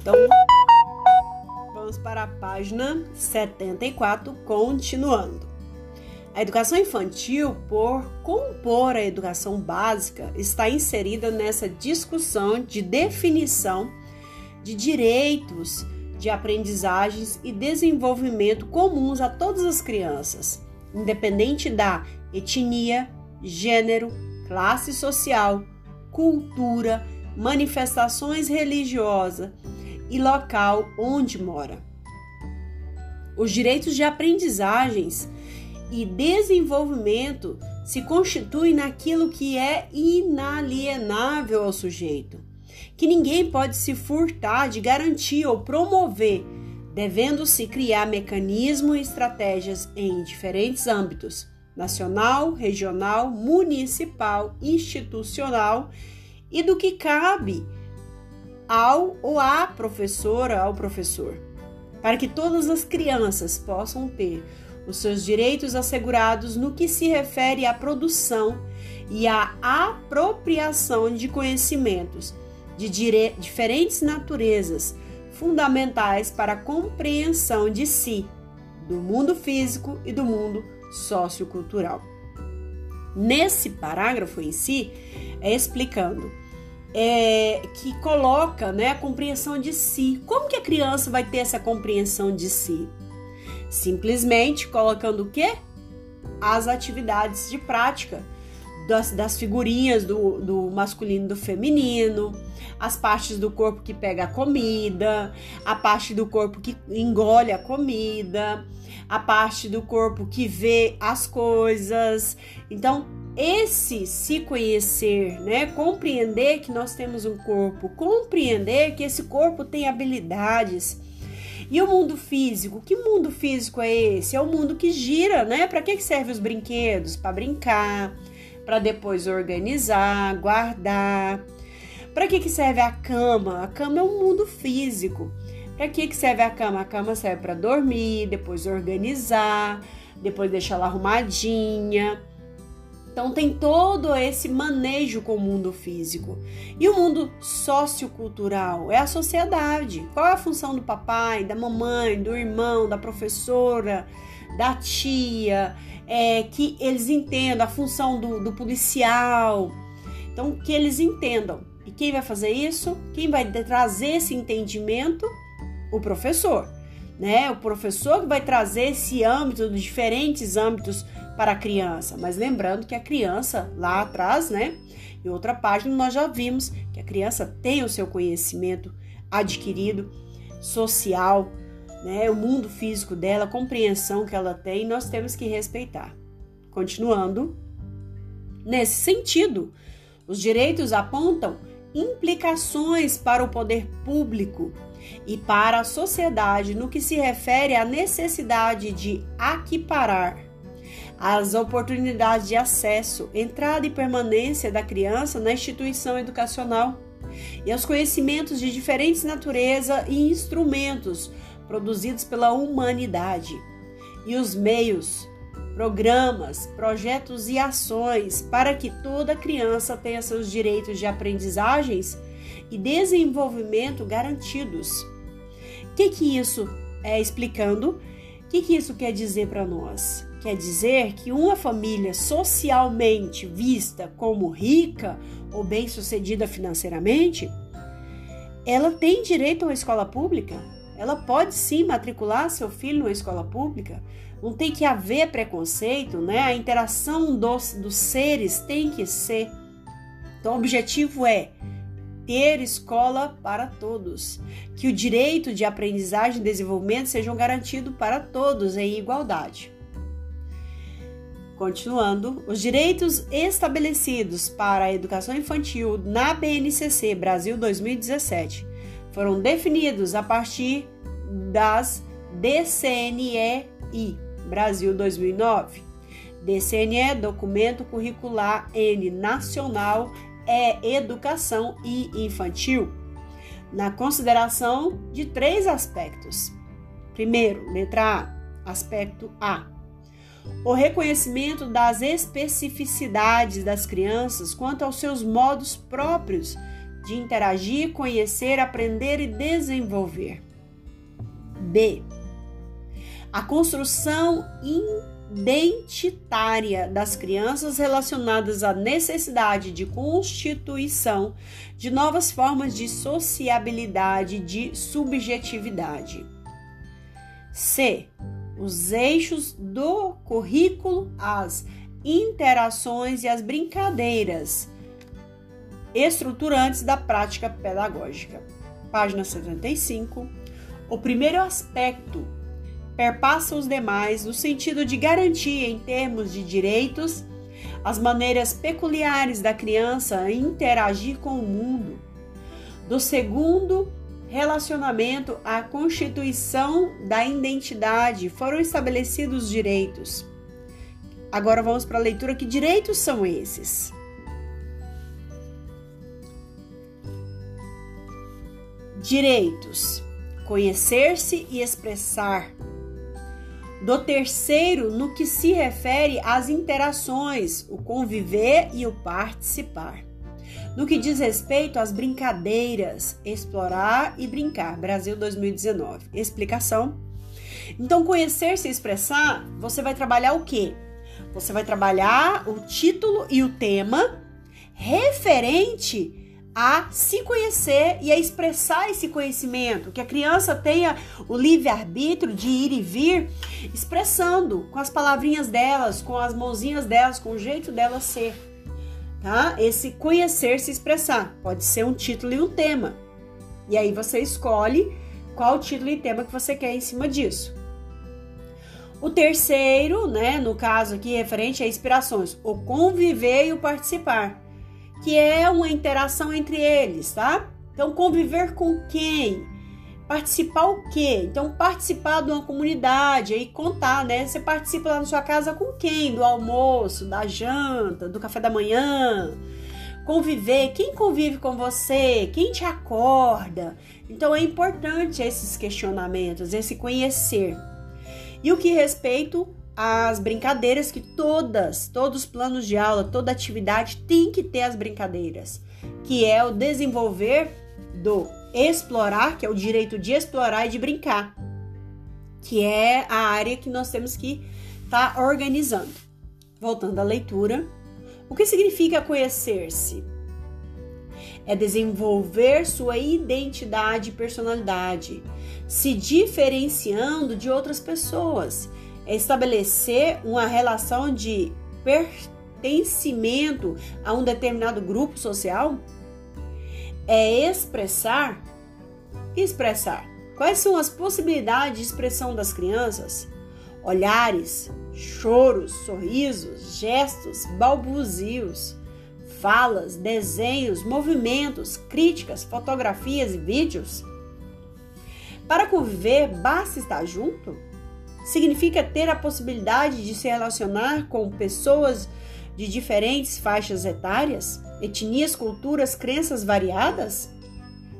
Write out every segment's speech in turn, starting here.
Então, vamos para a página 74, continuando. A educação infantil, por compor a educação básica, está inserida nessa discussão de definição de direitos de aprendizagens e desenvolvimento comuns a todas as crianças, independente da etnia, gênero, classe social, cultura, manifestações religiosas e local onde mora. Os direitos de aprendizagens e desenvolvimento se constituem naquilo que é inalienável ao sujeito, que ninguém pode se furtar de garantir ou promover, devendo-se criar mecanismos e estratégias em diferentes âmbitos nacional, regional, municipal, institucional e do que cabe ao ou à professora, ao professor, para que todas as crianças possam ter os seus direitos assegurados no que se refere à produção e à apropriação de conhecimentos de diferentes naturezas, fundamentais para a compreensão de si, do mundo físico e do mundo sociocultural. Nesse parágrafo em si, é explicando é, que coloca né, a compreensão de si. Como que a criança vai ter essa compreensão de si? Simplesmente colocando o quê? As atividades de prática das, das figurinhas do, do masculino e do feminino, as partes do corpo que pega a comida, a parte do corpo que engole a comida, a parte do corpo que vê as coisas. Então, esse se conhecer, né, compreender que nós temos um corpo, compreender que esse corpo tem habilidades, e o mundo físico? Que mundo físico é esse? É o mundo que gira, né? Para que serve os brinquedos? Para brincar, para depois organizar, guardar. Para que serve a cama? A cama é um mundo físico. Para que serve a cama? A cama serve para dormir, depois organizar, depois deixar ela arrumadinha. Então tem todo esse manejo com o mundo físico. E o mundo sociocultural é a sociedade. Qual é a função do papai, da mamãe, do irmão, da professora, da tia? É, que eles entendam a função do, do policial. Então, que eles entendam. E quem vai fazer isso? Quem vai trazer esse entendimento? O professor. Né? O professor que vai trazer esse âmbito, diferentes âmbitos para a criança. Mas lembrando que a criança lá atrás, né? Em outra página nós já vimos que a criança tem o seu conhecimento adquirido, social, né? O mundo físico dela, a compreensão que ela tem, nós temos que respeitar. Continuando, nesse sentido, os direitos apontam implicações para o poder público e para a sociedade no que se refere à necessidade de equiparar as oportunidades de acesso, entrada e permanência da criança na instituição educacional e aos conhecimentos de diferentes natureza e instrumentos produzidos pela humanidade e os meios, programas, projetos e ações para que toda criança tenha seus direitos de aprendizagens e desenvolvimento garantidos. O que que isso é explicando? O que que isso quer dizer para nós? Quer dizer que uma família socialmente vista como rica ou bem-sucedida financeiramente, ela tem direito a uma escola pública? Ela pode sim matricular seu filho numa escola pública? Não tem que haver preconceito, né? A interação dos, dos seres tem que ser. Então, o objetivo é ter escola para todos, que o direito de aprendizagem e desenvolvimento sejam garantidos para todos em igualdade. Continuando, os direitos estabelecidos para a educação infantil na BNCC Brasil 2017 foram definidos a partir das DCNEI Brasil 2009. DCNE Documento Curricular N Nacional é Educação e Infantil, na consideração de três aspectos. Primeiro, letra A, aspecto A o reconhecimento das especificidades das crianças quanto aos seus modos próprios de interagir, conhecer, aprender e desenvolver. B. A construção identitária das crianças relacionadas à necessidade de constituição de novas formas de sociabilidade, de subjetividade. C. Os eixos do currículo, as interações e as brincadeiras estruturantes da prática pedagógica. Página 75. O primeiro aspecto perpassa os demais no sentido de garantir, em termos de direitos, as maneiras peculiares da criança interagir com o mundo. Do segundo relacionamento à constituição da identidade foram estabelecidos direitos. Agora vamos para a leitura. Que direitos são esses? Direitos: conhecer-se e expressar. Do terceiro, no que se refere às interações, o conviver e o participar. No que diz respeito às brincadeiras, explorar e brincar. Brasil 2019. Explicação. Então, conhecer-se e expressar, você vai trabalhar o quê? Você vai trabalhar o título e o tema referente a se conhecer e a expressar esse conhecimento, que a criança tenha o livre-arbítrio de ir e vir, expressando com as palavrinhas delas, com as mãozinhas delas, com o jeito delas ser. Tá? Esse conhecer se expressar pode ser um título e um tema. E aí você escolhe qual título e tema que você quer em cima disso. O terceiro, né, no caso aqui referente a inspirações, o conviver e o participar que é uma interação entre eles, tá? Então, conviver com quem? Participar o quê? Então, participar de uma comunidade, aí contar, né? Você participa lá na sua casa com quem? Do almoço, da janta, do café da manhã. Conviver, quem convive com você? Quem te acorda? Então, é importante esses questionamentos, esse conhecer. E o que respeito as brincadeiras que todas, todos os planos de aula, toda atividade tem que ter as brincadeiras, que é o desenvolver do explorar, que é o direito de explorar e de brincar, que é a área que nós temos que estar tá organizando. Voltando à leitura, o que significa conhecer-se? É desenvolver sua identidade e personalidade, se diferenciando de outras pessoas é estabelecer uma relação de pertencimento a um determinado grupo social, é expressar expressar quais são as possibilidades de expressão das crianças, olhares, choros, sorrisos, gestos, balbuzios, falas, desenhos, movimentos, críticas, fotografias e vídeos. Para conviver, basta estar junto? significa ter a possibilidade de se relacionar com pessoas de diferentes faixas etárias, etnias, culturas, crenças variadas?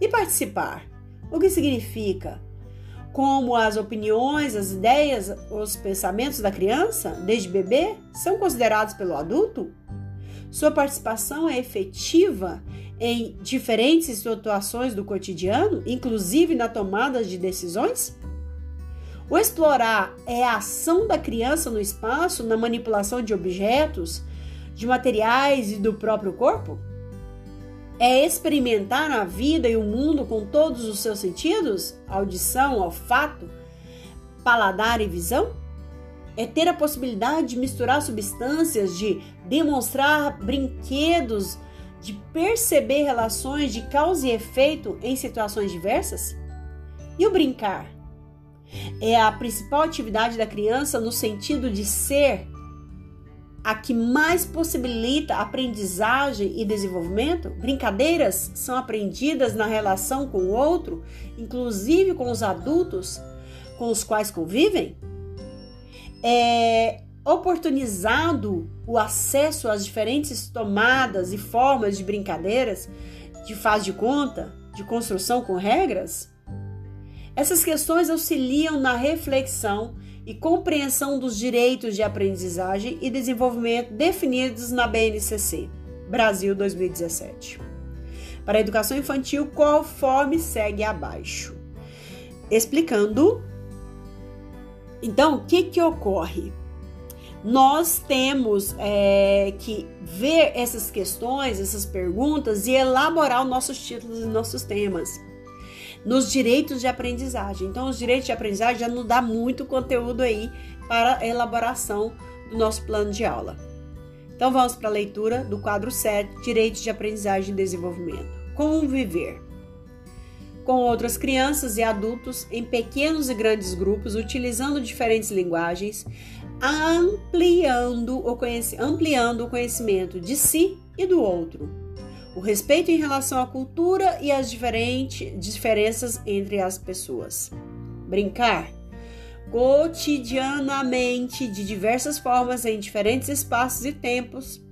E participar? O que significa? Como as opiniões, as ideias, os pensamentos da criança, desde bebê, são considerados pelo adulto? Sua participação é efetiva em diferentes situações do cotidiano, inclusive na tomada de decisões? O explorar é a ação da criança no espaço, na manipulação de objetos, de materiais e do próprio corpo? É experimentar a vida e o mundo com todos os seus sentidos? Audição, olfato, paladar e visão? É ter a possibilidade de misturar substâncias, de demonstrar brinquedos, de perceber relações de causa e efeito em situações diversas? E o brincar? é a principal atividade da criança no sentido de ser a que mais possibilita aprendizagem e desenvolvimento? Brincadeiras são aprendidas na relação com o outro, inclusive com os adultos com os quais convivem? É oportunizado o acesso às diferentes tomadas e formas de brincadeiras, de faz de conta, de construção com regras? Essas questões auxiliam na reflexão e compreensão dos direitos de aprendizagem e desenvolvimento definidos na BNCC, Brasil 2017. para a educação infantil conforme segue abaixo. Explicando, então, o que, que ocorre? Nós temos é, que ver essas questões, essas perguntas e elaborar os nossos títulos e nossos temas nos direitos de aprendizagem. Então, os direitos de aprendizagem já nos dá muito conteúdo aí para a elaboração do nosso plano de aula. Então vamos para a leitura do quadro 7, Direitos de Aprendizagem e Desenvolvimento. Conviver. Com outras crianças e adultos em pequenos e grandes grupos, utilizando diferentes linguagens, ampliando o, ampliando o conhecimento de si e do outro. O respeito em relação à cultura e as diferentes diferenças entre as pessoas. Brincar cotidianamente de diversas formas em diferentes espaços e tempos,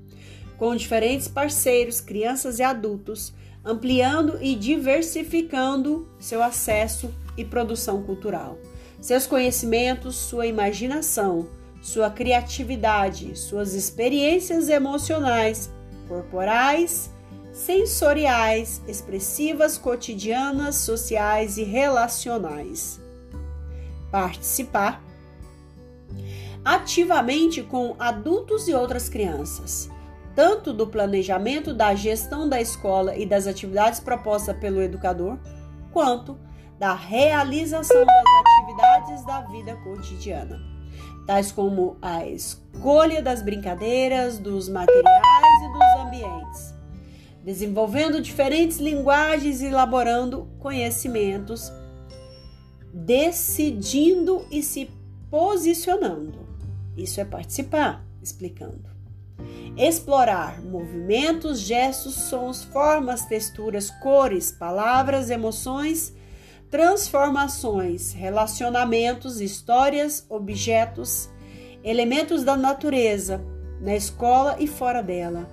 com diferentes parceiros, crianças e adultos, ampliando e diversificando seu acesso e produção cultural, seus conhecimentos, sua imaginação, sua criatividade, suas experiências emocionais, corporais, sensoriais, expressivas, cotidianas, sociais e relacionais. Participar ativamente com adultos e outras crianças, tanto do planejamento da gestão da escola e das atividades propostas pelo educador, quanto da realização das atividades da vida cotidiana, tais como a escolha das brincadeiras, dos materiais e dos ambientes, desenvolvendo diferentes linguagens e elaborando conhecimentos decidindo e se posicionando. Isso é participar, explicando. Explorar movimentos, gestos, sons, formas, texturas, cores, palavras, emoções, transformações, relacionamentos, histórias, objetos, elementos da natureza, na escola e fora dela,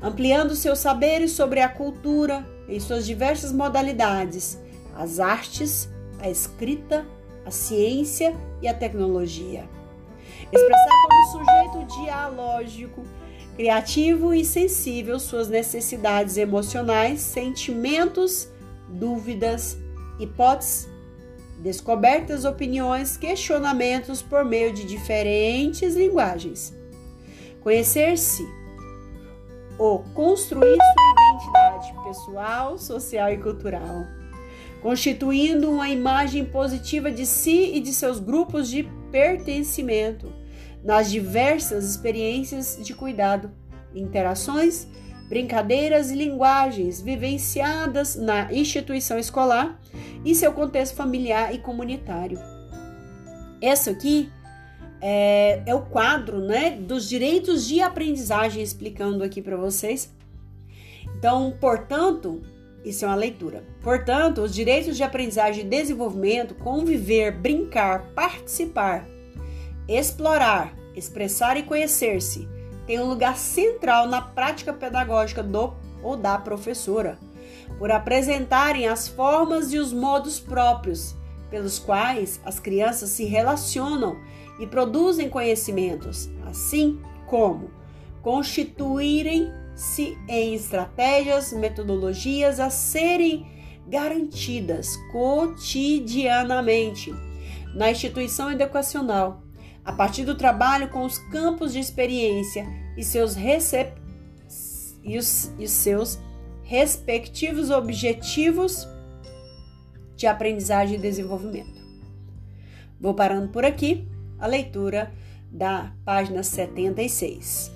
ampliando seus saberes sobre a cultura em suas diversas modalidades, as artes, a escrita, a ciência e a tecnologia. Expressar como sujeito dialógico, criativo e sensível suas necessidades emocionais, sentimentos, dúvidas, hipóteses, descobertas, opiniões, questionamentos por meio de diferentes linguagens. Conhecer-se ou construir sua identidade pessoal, social e cultural constituindo uma imagem positiva de si e de seus grupos de pertencimento nas diversas experiências de cuidado, interações, brincadeiras e linguagens vivenciadas na instituição escolar e seu contexto familiar e comunitário. Essa aqui é, é o quadro né, dos direitos de aprendizagem, explicando aqui para vocês. Então, portanto, isso é uma leitura. Portanto, os direitos de aprendizagem e desenvolvimento, conviver, brincar, participar, explorar, expressar e conhecer-se, têm um lugar central na prática pedagógica do ou da professora, por apresentarem as formas e os modos próprios pelos quais as crianças se relacionam e produzem conhecimentos, assim como constituírem se em estratégias, metodologias a serem garantidas cotidianamente na instituição educacional, a partir do trabalho com os campos de experiência e seus, e os, e seus respectivos objetivos de aprendizagem e desenvolvimento. Vou parando por aqui a leitura da página 76.